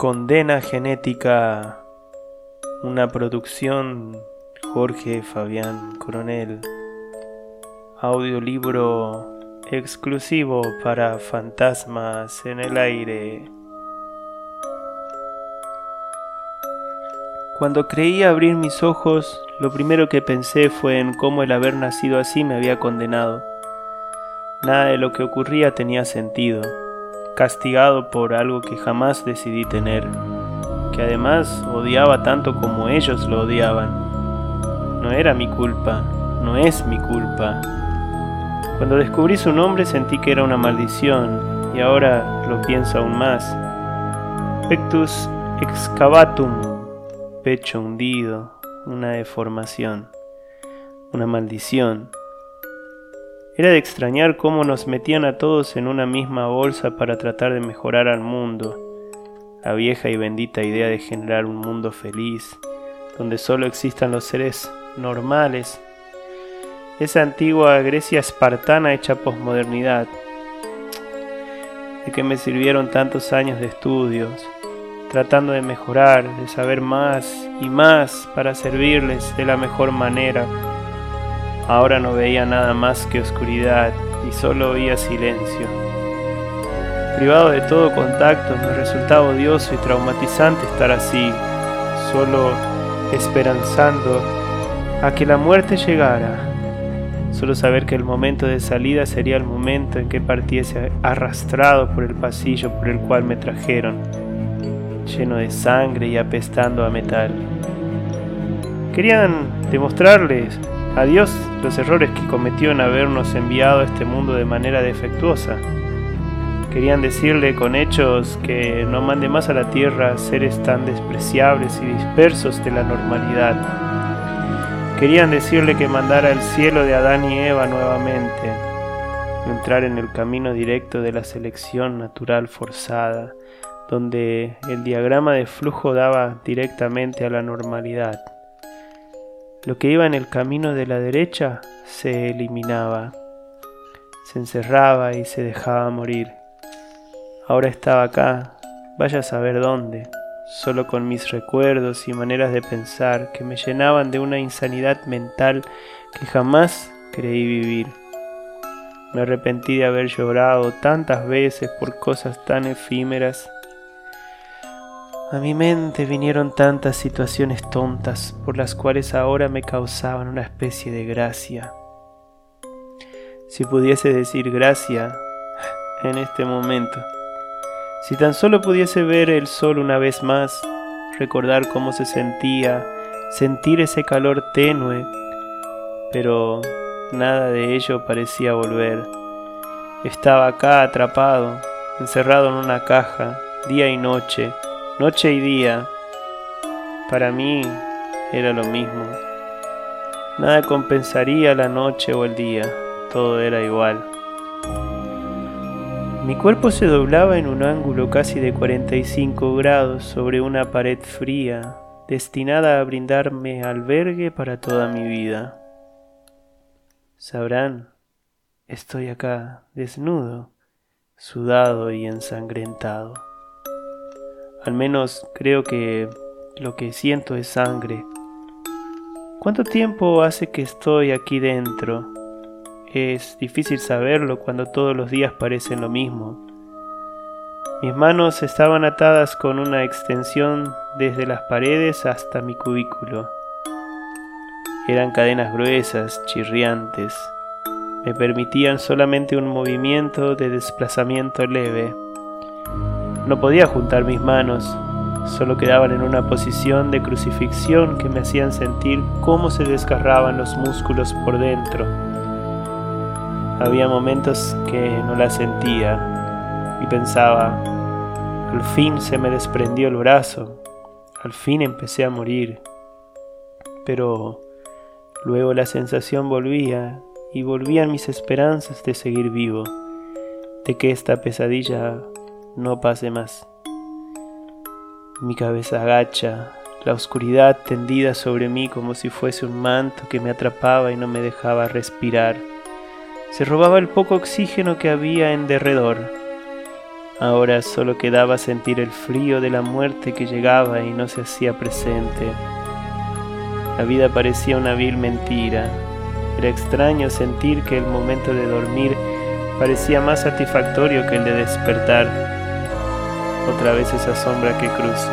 Condena Genética, una producción Jorge Fabián Coronel, audiolibro exclusivo para fantasmas en el aire. Cuando creí abrir mis ojos, lo primero que pensé fue en cómo el haber nacido así me había condenado. Nada de lo que ocurría tenía sentido castigado por algo que jamás decidí tener, que además odiaba tanto como ellos lo odiaban. No era mi culpa, no es mi culpa. Cuando descubrí su nombre sentí que era una maldición y ahora lo pienso aún más. Pectus excavatum, pecho hundido, una deformación, una maldición. Era de extrañar cómo nos metían a todos en una misma bolsa para tratar de mejorar al mundo, la vieja y bendita idea de generar un mundo feliz, donde solo existan los seres normales, esa antigua Grecia espartana hecha posmodernidad. ¿De qué me sirvieron tantos años de estudios, tratando de mejorar, de saber más y más para servirles de la mejor manera? Ahora no veía nada más que oscuridad y solo oía silencio. Privado de todo contacto, me resultaba odioso y traumatizante estar así, solo esperanzando a que la muerte llegara. Solo saber que el momento de salida sería el momento en que partiese arrastrado por el pasillo por el cual me trajeron, lleno de sangre y apestando a metal. Querían demostrarles a Dios los errores que cometió en habernos enviado a este mundo de manera defectuosa. Querían decirle con hechos que no mande más a la tierra seres tan despreciables y dispersos de la normalidad. Querían decirle que mandara al cielo de Adán y Eva nuevamente, entrar en el camino directo de la selección natural forzada, donde el diagrama de flujo daba directamente a la normalidad. Lo que iba en el camino de la derecha se eliminaba, se encerraba y se dejaba morir. Ahora estaba acá, vaya a saber dónde, solo con mis recuerdos y maneras de pensar que me llenaban de una insanidad mental que jamás creí vivir. Me arrepentí de haber llorado tantas veces por cosas tan efímeras a mi mente vinieron tantas situaciones tontas por las cuales ahora me causaban una especie de gracia. Si pudiese decir gracia en este momento, si tan solo pudiese ver el sol una vez más, recordar cómo se sentía, sentir ese calor tenue, pero nada de ello parecía volver. Estaba acá atrapado, encerrado en una caja, día y noche, Noche y día, para mí era lo mismo. Nada compensaría la noche o el día, todo era igual. Mi cuerpo se doblaba en un ángulo casi de 45 grados sobre una pared fría, destinada a brindarme albergue para toda mi vida. Sabrán, estoy acá, desnudo, sudado y ensangrentado. Al menos creo que lo que siento es sangre. ¿Cuánto tiempo hace que estoy aquí dentro? Es difícil saberlo cuando todos los días parecen lo mismo. Mis manos estaban atadas con una extensión desde las paredes hasta mi cubículo. Eran cadenas gruesas, chirriantes. Me permitían solamente un movimiento de desplazamiento leve. No podía juntar mis manos, solo quedaban en una posición de crucifixión que me hacían sentir cómo se desgarraban los músculos por dentro. Había momentos que no la sentía y pensaba, al fin se me desprendió el brazo, al fin empecé a morir. Pero luego la sensación volvía y volvían mis esperanzas de seguir vivo, de que esta pesadilla no pase más. Mi cabeza agacha, la oscuridad tendida sobre mí como si fuese un manto que me atrapaba y no me dejaba respirar. Se robaba el poco oxígeno que había en derredor. Ahora solo quedaba sentir el frío de la muerte que llegaba y no se hacía presente. La vida parecía una vil mentira. Era extraño sentir que el momento de dormir parecía más satisfactorio que el de despertar. Otra vez esa sombra que cruza.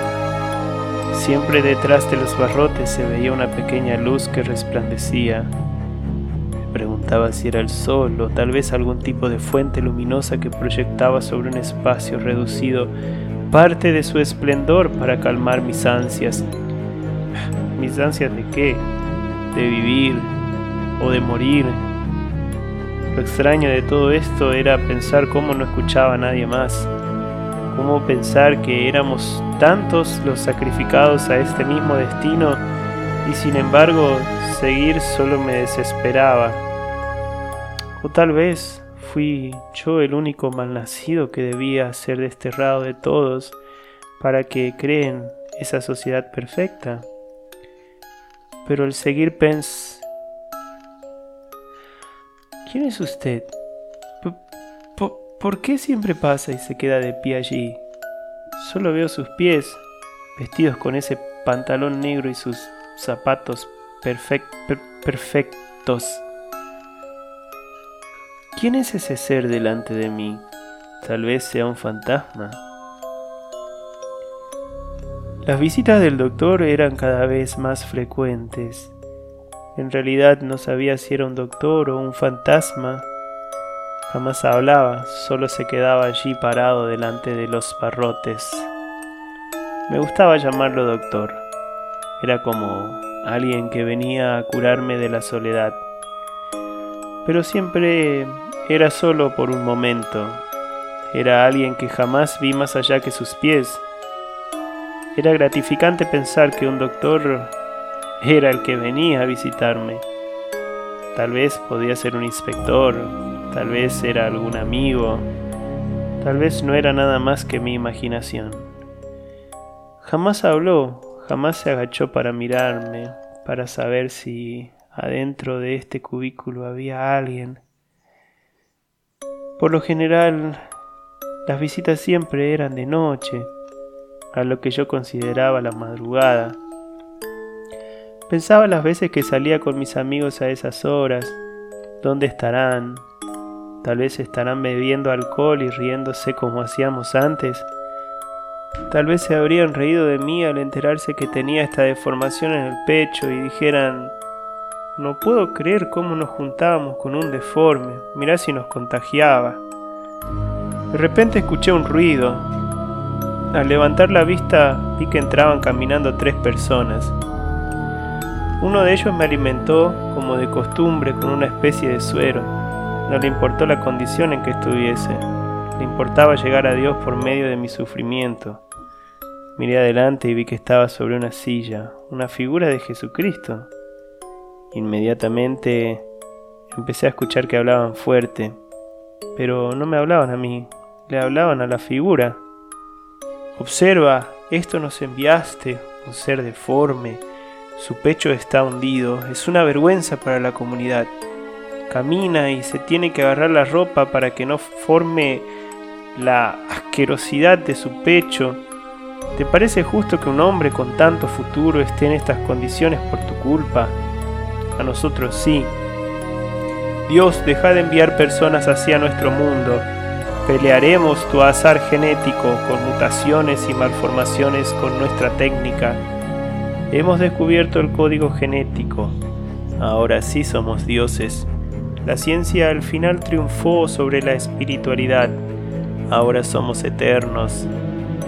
Siempre detrás de los barrotes se veía una pequeña luz que resplandecía. Me preguntaba si era el sol o tal vez algún tipo de fuente luminosa que proyectaba sobre un espacio reducido parte de su esplendor para calmar mis ansias. ¿Mis ansias de qué? De vivir o de morir. Lo extraño de todo esto era pensar cómo no escuchaba a nadie más cómo pensar que éramos tantos los sacrificados a este mismo destino y sin embargo seguir solo me desesperaba. O tal vez fui yo el único malnacido que debía ser desterrado de todos para que creen esa sociedad perfecta. Pero el seguir pens... ¿Quién es usted? ¿Por qué siempre pasa y se queda de pie allí? Solo veo sus pies, vestidos con ese pantalón negro y sus zapatos perfectos. ¿Quién es ese ser delante de mí? Tal vez sea un fantasma. Las visitas del doctor eran cada vez más frecuentes. En realidad no sabía si era un doctor o un fantasma Jamás hablaba, solo se quedaba allí parado delante de los barrotes. Me gustaba llamarlo doctor. Era como alguien que venía a curarme de la soledad. Pero siempre era solo por un momento. Era alguien que jamás vi más allá que sus pies. Era gratificante pensar que un doctor era el que venía a visitarme. Tal vez podía ser un inspector, tal vez era algún amigo, tal vez no era nada más que mi imaginación. Jamás habló, jamás se agachó para mirarme, para saber si adentro de este cubículo había alguien. Por lo general, las visitas siempre eran de noche, a lo que yo consideraba la madrugada. Pensaba las veces que salía con mis amigos a esas horas, dónde estarán, tal vez estarán bebiendo alcohol y riéndose como hacíamos antes. Tal vez se habrían reído de mí al enterarse que tenía esta deformación en el pecho y dijeran, no puedo creer cómo nos juntábamos con un deforme, mirá si nos contagiaba. De repente escuché un ruido. Al levantar la vista vi que entraban caminando tres personas. Uno de ellos me alimentó, como de costumbre, con una especie de suero. No le importó la condición en que estuviese, le importaba llegar a Dios por medio de mi sufrimiento. Miré adelante y vi que estaba sobre una silla, una figura de Jesucristo. Inmediatamente empecé a escuchar que hablaban fuerte, pero no me hablaban a mí, le hablaban a la figura. Observa, esto nos enviaste, un ser deforme, su pecho está hundido, es una vergüenza para la comunidad. Camina y se tiene que agarrar la ropa para que no forme la asquerosidad de su pecho. ¿Te parece justo que un hombre con tanto futuro esté en estas condiciones por tu culpa? A nosotros sí. Dios, deja de enviar personas hacia nuestro mundo. Pelearemos tu azar genético con mutaciones y malformaciones con nuestra técnica. Hemos descubierto el código genético. Ahora sí somos dioses. La ciencia al final triunfó sobre la espiritualidad. Ahora somos eternos.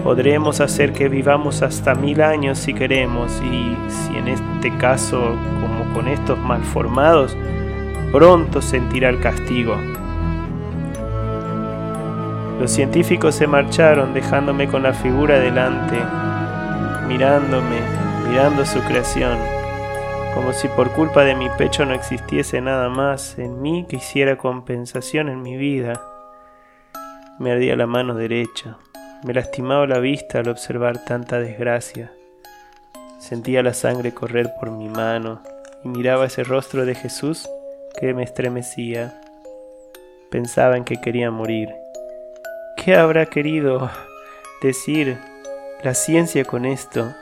Podremos hacer que vivamos hasta mil años si queremos y si en este caso, como con estos malformados, pronto sentirá el castigo. Los científicos se marcharon dejándome con la figura delante, mirándome mirando su creación, como si por culpa de mi pecho no existiese nada más en mí que hiciera compensación en mi vida. Me ardía la mano derecha, me lastimaba la vista al observar tanta desgracia. Sentía la sangre correr por mi mano y miraba ese rostro de Jesús que me estremecía. Pensaba en que quería morir, ¿Qué habrá querido decir la ciencia con esto?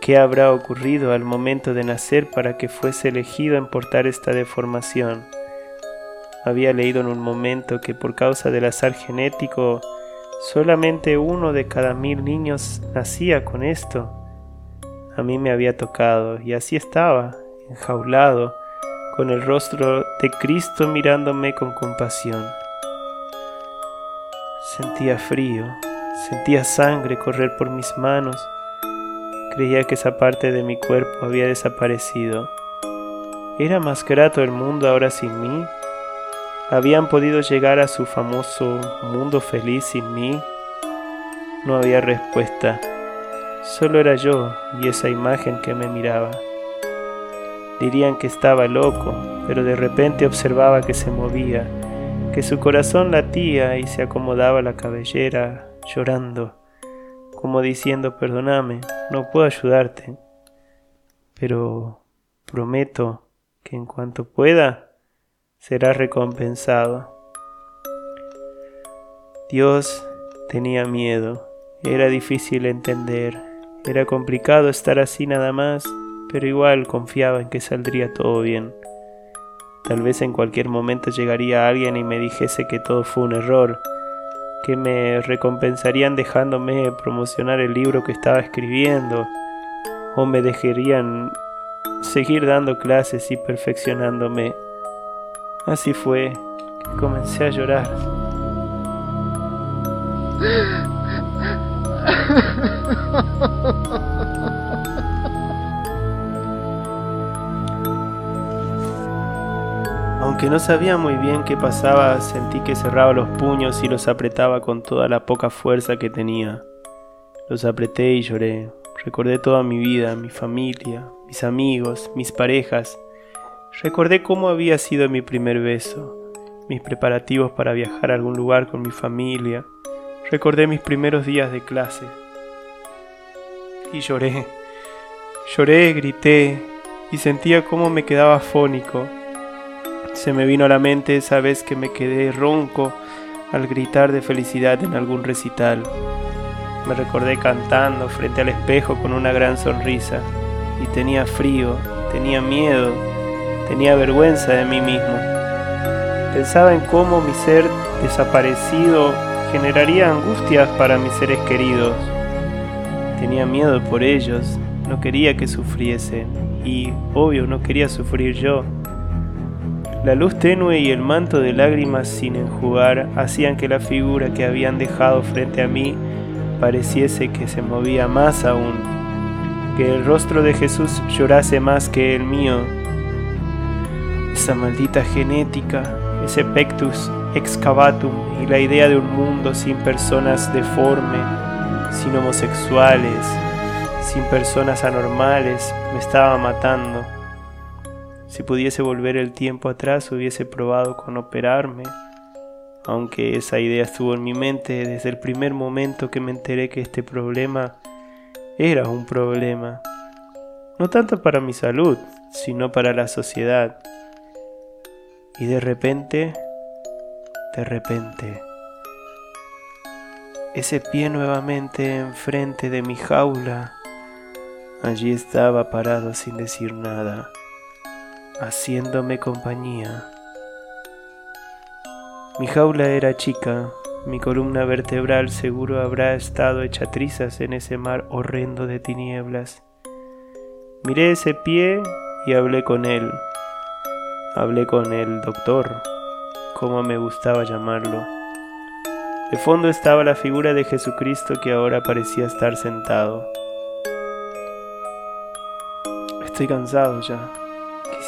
¿Qué habrá ocurrido al momento de nacer para que fuese elegido en portar esta deformación? Había leído en un momento que por causa del azar genético solamente uno de cada mil niños nacía con esto. A mí me había tocado y así estaba, enjaulado, con el rostro de Cristo mirándome con compasión. Sentía frío, sentía sangre correr por mis manos Creía que esa parte de mi cuerpo había desaparecido. ¿Era más grato el mundo ahora sin mí? ¿Habían podido llegar a su famoso mundo feliz sin mí? No había respuesta. Solo era yo y esa imagen que me miraba. Dirían que estaba loco, pero de repente observaba que se movía, que su corazón latía y se acomodaba la cabellera, llorando como diciendo, perdóname, no puedo ayudarte, pero prometo que en cuanto pueda, será recompensado. Dios tenía miedo, era difícil entender, era complicado estar así nada más, pero igual confiaba en que saldría todo bien. Tal vez en cualquier momento llegaría alguien y me dijese que todo fue un error, que me recompensarían dejándome promocionar el libro que estaba escribiendo o me dejarían seguir dando clases y perfeccionándome. Así fue que comencé a llorar. Aunque no sabía muy bien qué pasaba, sentí que cerraba los puños y los apretaba con toda la poca fuerza que tenía. Los apreté y lloré. Recordé toda mi vida, mi familia, mis amigos, mis parejas. Recordé cómo había sido mi primer beso, mis preparativos para viajar a algún lugar con mi familia. Recordé mis primeros días de clase. Y lloré. Lloré, grité y sentía cómo me quedaba fónico se me vino a la mente esa vez que me quedé ronco al gritar de felicidad en algún recital. Me recordé cantando frente al espejo con una gran sonrisa y tenía frío, tenía miedo, tenía vergüenza de mí mismo. Pensaba en cómo mi ser desaparecido generaría angustias para mis seres queridos. Tenía miedo por ellos, no quería que sufriesen y, obvio, no quería sufrir yo. La luz tenue y el manto de lágrimas sin enjugar hacían que la figura que habían dejado frente a mí pareciese que se movía más aún, que el rostro de Jesús llorase más que el mío. Esa maldita genética, ese pectus excavatum y la idea de un mundo sin personas deformes, sin homosexuales, sin personas anormales, me estaba matando. Si pudiese volver el tiempo atrás hubiese probado con operarme, aunque esa idea estuvo en mi mente desde el primer momento que me enteré que este problema era un problema, no tanto para mi salud, sino para la sociedad. Y de repente, de repente, ese pie nuevamente enfrente de mi jaula, allí estaba parado sin decir nada haciéndome compañía. Mi jaula era chica, mi columna vertebral seguro habrá estado hecha trizas en ese mar horrendo de tinieblas. Miré ese pie y hablé con él. Hablé con el doctor, como me gustaba llamarlo. De fondo estaba la figura de Jesucristo que ahora parecía estar sentado. Estoy cansado ya.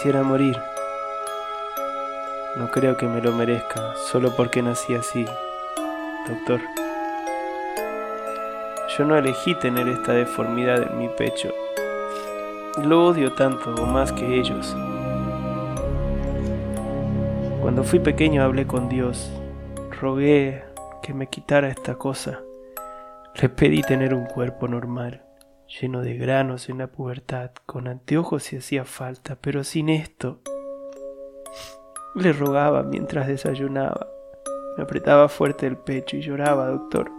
Quisiera morir. No creo que me lo merezca, solo porque nací así, doctor. Yo no elegí tener esta deformidad en mi pecho. Lo odio tanto o más que ellos. Cuando fui pequeño hablé con Dios. Rogué que me quitara esta cosa. Le pedí tener un cuerpo normal lleno de granos en la pubertad, con anteojos si hacía falta, pero sin esto. Le rogaba mientras desayunaba. Me apretaba fuerte el pecho y lloraba, doctor.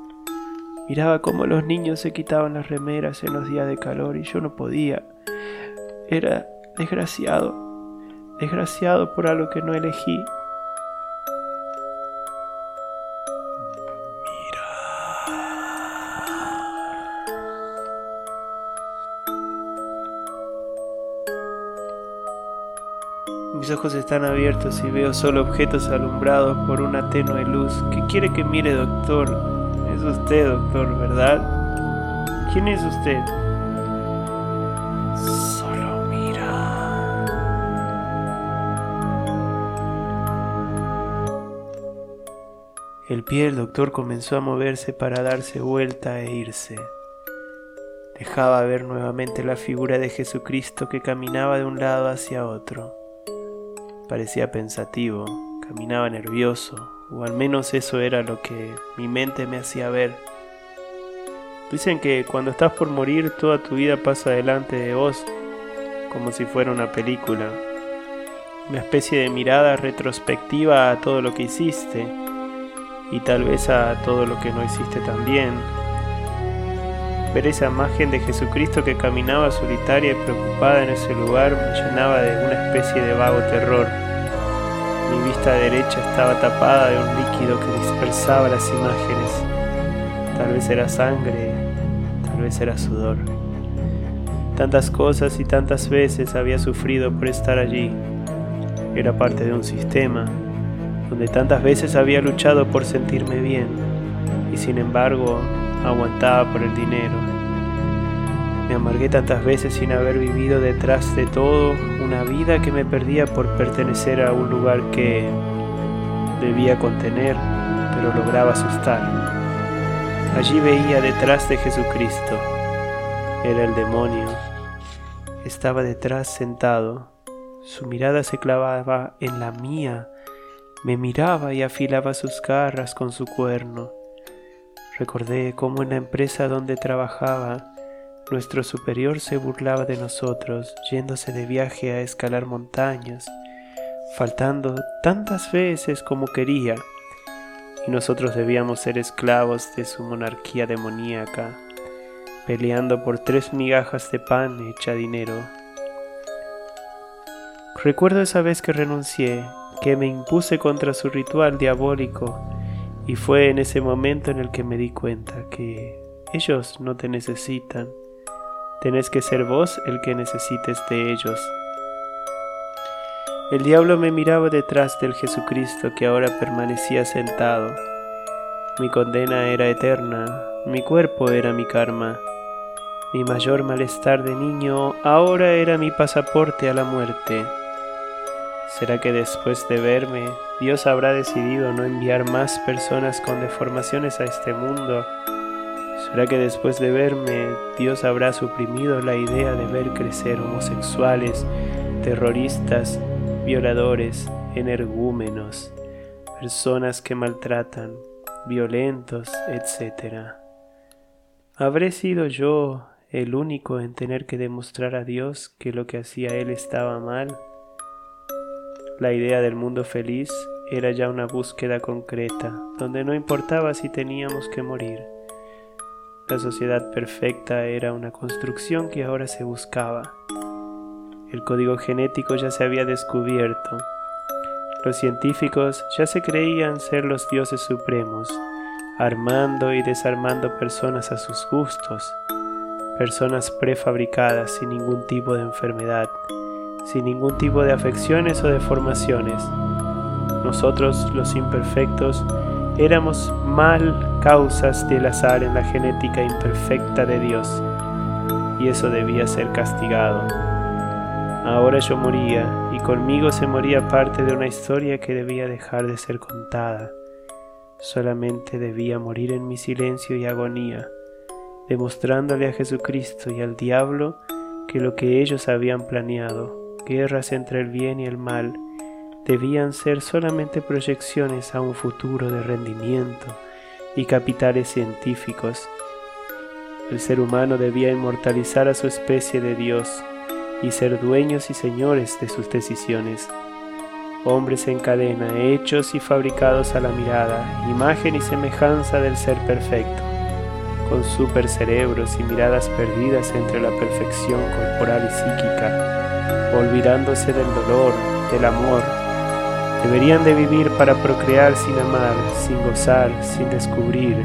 Miraba cómo los niños se quitaban las remeras en los días de calor y yo no podía. Era desgraciado, desgraciado por algo que no elegí. Mis ojos están abiertos y veo solo objetos alumbrados por una tenue luz. ¿Qué quiere que mire, doctor? Es usted, doctor, ¿verdad? ¿Quién es usted? Solo mira. El pie del doctor comenzó a moverse para darse vuelta e irse. Dejaba ver nuevamente la figura de Jesucristo que caminaba de un lado hacia otro. Parecía pensativo, caminaba nervioso, o al menos eso era lo que mi mente me hacía ver. Dicen que cuando estás por morir toda tu vida pasa delante de vos, como si fuera una película. Una especie de mirada retrospectiva a todo lo que hiciste y tal vez a todo lo que no hiciste también. Ver esa imagen de Jesucristo que caminaba solitaria y preocupada en ese lugar me llenaba de una especie de vago terror. Mi vista derecha estaba tapada de un líquido que dispersaba las imágenes. Tal vez era sangre, tal vez era sudor. Tantas cosas y tantas veces había sufrido por estar allí. Era parte de un sistema donde tantas veces había luchado por sentirme bien y sin embargo aguantaba por el dinero. Me amargué tantas veces sin haber vivido detrás de todo una vida que me perdía por pertenecer a un lugar que debía contener, pero lograba asustar. Allí veía detrás de Jesucristo. Era el demonio. Estaba detrás sentado. Su mirada se clavaba en la mía. Me miraba y afilaba sus garras con su cuerno. Recordé cómo en la empresa donde trabajaba, nuestro superior se burlaba de nosotros, yéndose de viaje a escalar montañas, faltando tantas veces como quería, y nosotros debíamos ser esclavos de su monarquía demoníaca, peleando por tres migajas de pan hecha dinero. Recuerdo esa vez que renuncié, que me impuse contra su ritual diabólico, y fue en ese momento en el que me di cuenta que ellos no te necesitan. Tenés que ser vos el que necesites de ellos. El diablo me miraba detrás del Jesucristo que ahora permanecía sentado. Mi condena era eterna, mi cuerpo era mi karma. Mi mayor malestar de niño ahora era mi pasaporte a la muerte. ¿Será que después de verme, Dios habrá decidido no enviar más personas con deformaciones a este mundo? ¿Será que después de verme, Dios habrá suprimido la idea de ver crecer homosexuales, terroristas, violadores, energúmenos, personas que maltratan, violentos, etc.? ¿Habré sido yo el único en tener que demostrar a Dios que lo que hacía Él estaba mal? La idea del mundo feliz era ya una búsqueda concreta, donde no importaba si teníamos que morir. La sociedad perfecta era una construcción que ahora se buscaba. El código genético ya se había descubierto. Los científicos ya se creían ser los dioses supremos, armando y desarmando personas a sus gustos, personas prefabricadas sin ningún tipo de enfermedad sin ningún tipo de afecciones o deformaciones. Nosotros, los imperfectos, éramos mal causas del azar en la genética imperfecta de Dios, y eso debía ser castigado. Ahora yo moría, y conmigo se moría parte de una historia que debía dejar de ser contada. Solamente debía morir en mi silencio y agonía, demostrándole a Jesucristo y al diablo que lo que ellos habían planeado guerras entre el bien y el mal debían ser solamente proyecciones a un futuro de rendimiento y capitales científicos. El ser humano debía inmortalizar a su especie de Dios y ser dueños y señores de sus decisiones. hombres en cadena, hechos y fabricados a la mirada, imagen y semejanza del ser perfecto, con supercerebros y miradas perdidas entre la perfección corporal y psíquica, olvidándose del dolor, del amor. Deberían de vivir para procrear sin amar, sin gozar, sin descubrir,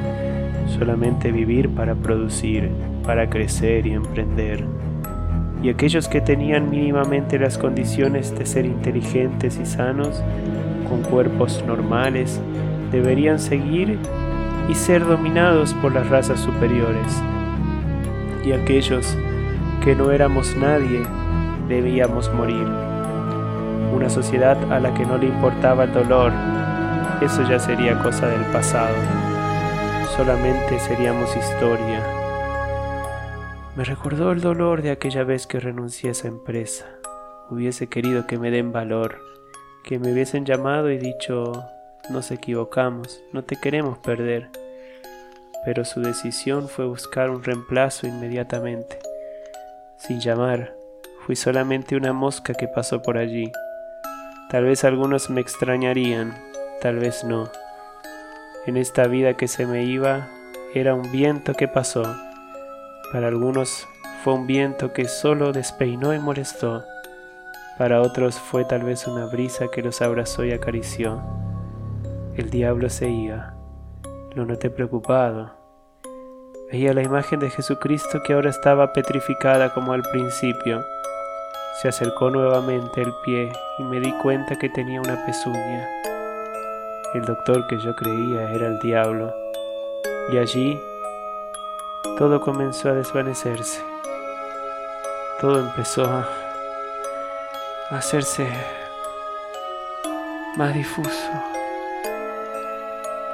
solamente vivir para producir, para crecer y emprender y aquellos que tenían mínimamente las condiciones de ser inteligentes y sanos, con cuerpos normales, deberían seguir y ser dominados por las razas superiores. Y aquellos que no éramos nadie, debíamos morir. Una sociedad a la que no le importaba el dolor, eso ya sería cosa del pasado. Solamente seríamos historia me recordó el dolor de aquella vez que renuncié a esa empresa. Hubiese querido que me den valor, que me hubiesen llamado y dicho, nos equivocamos, no te queremos perder. Pero su decisión fue buscar un reemplazo inmediatamente. Sin llamar, fui solamente una mosca que pasó por allí. Tal vez algunos me extrañarían, tal vez no. En esta vida que se me iba, era un viento que pasó para algunos fue un viento que solo despeinó y molestó. Para otros fue tal vez una brisa que los abrazó y acarició. El diablo se iba. Lo noté preocupado. Veía la imagen de Jesucristo que ahora estaba petrificada como al principio. Se acercó nuevamente el pie y me di cuenta que tenía una pezuña. El doctor que yo creía era el diablo. Y allí todo comenzó a desvanecerse. Todo empezó a hacerse más difuso,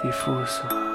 difuso.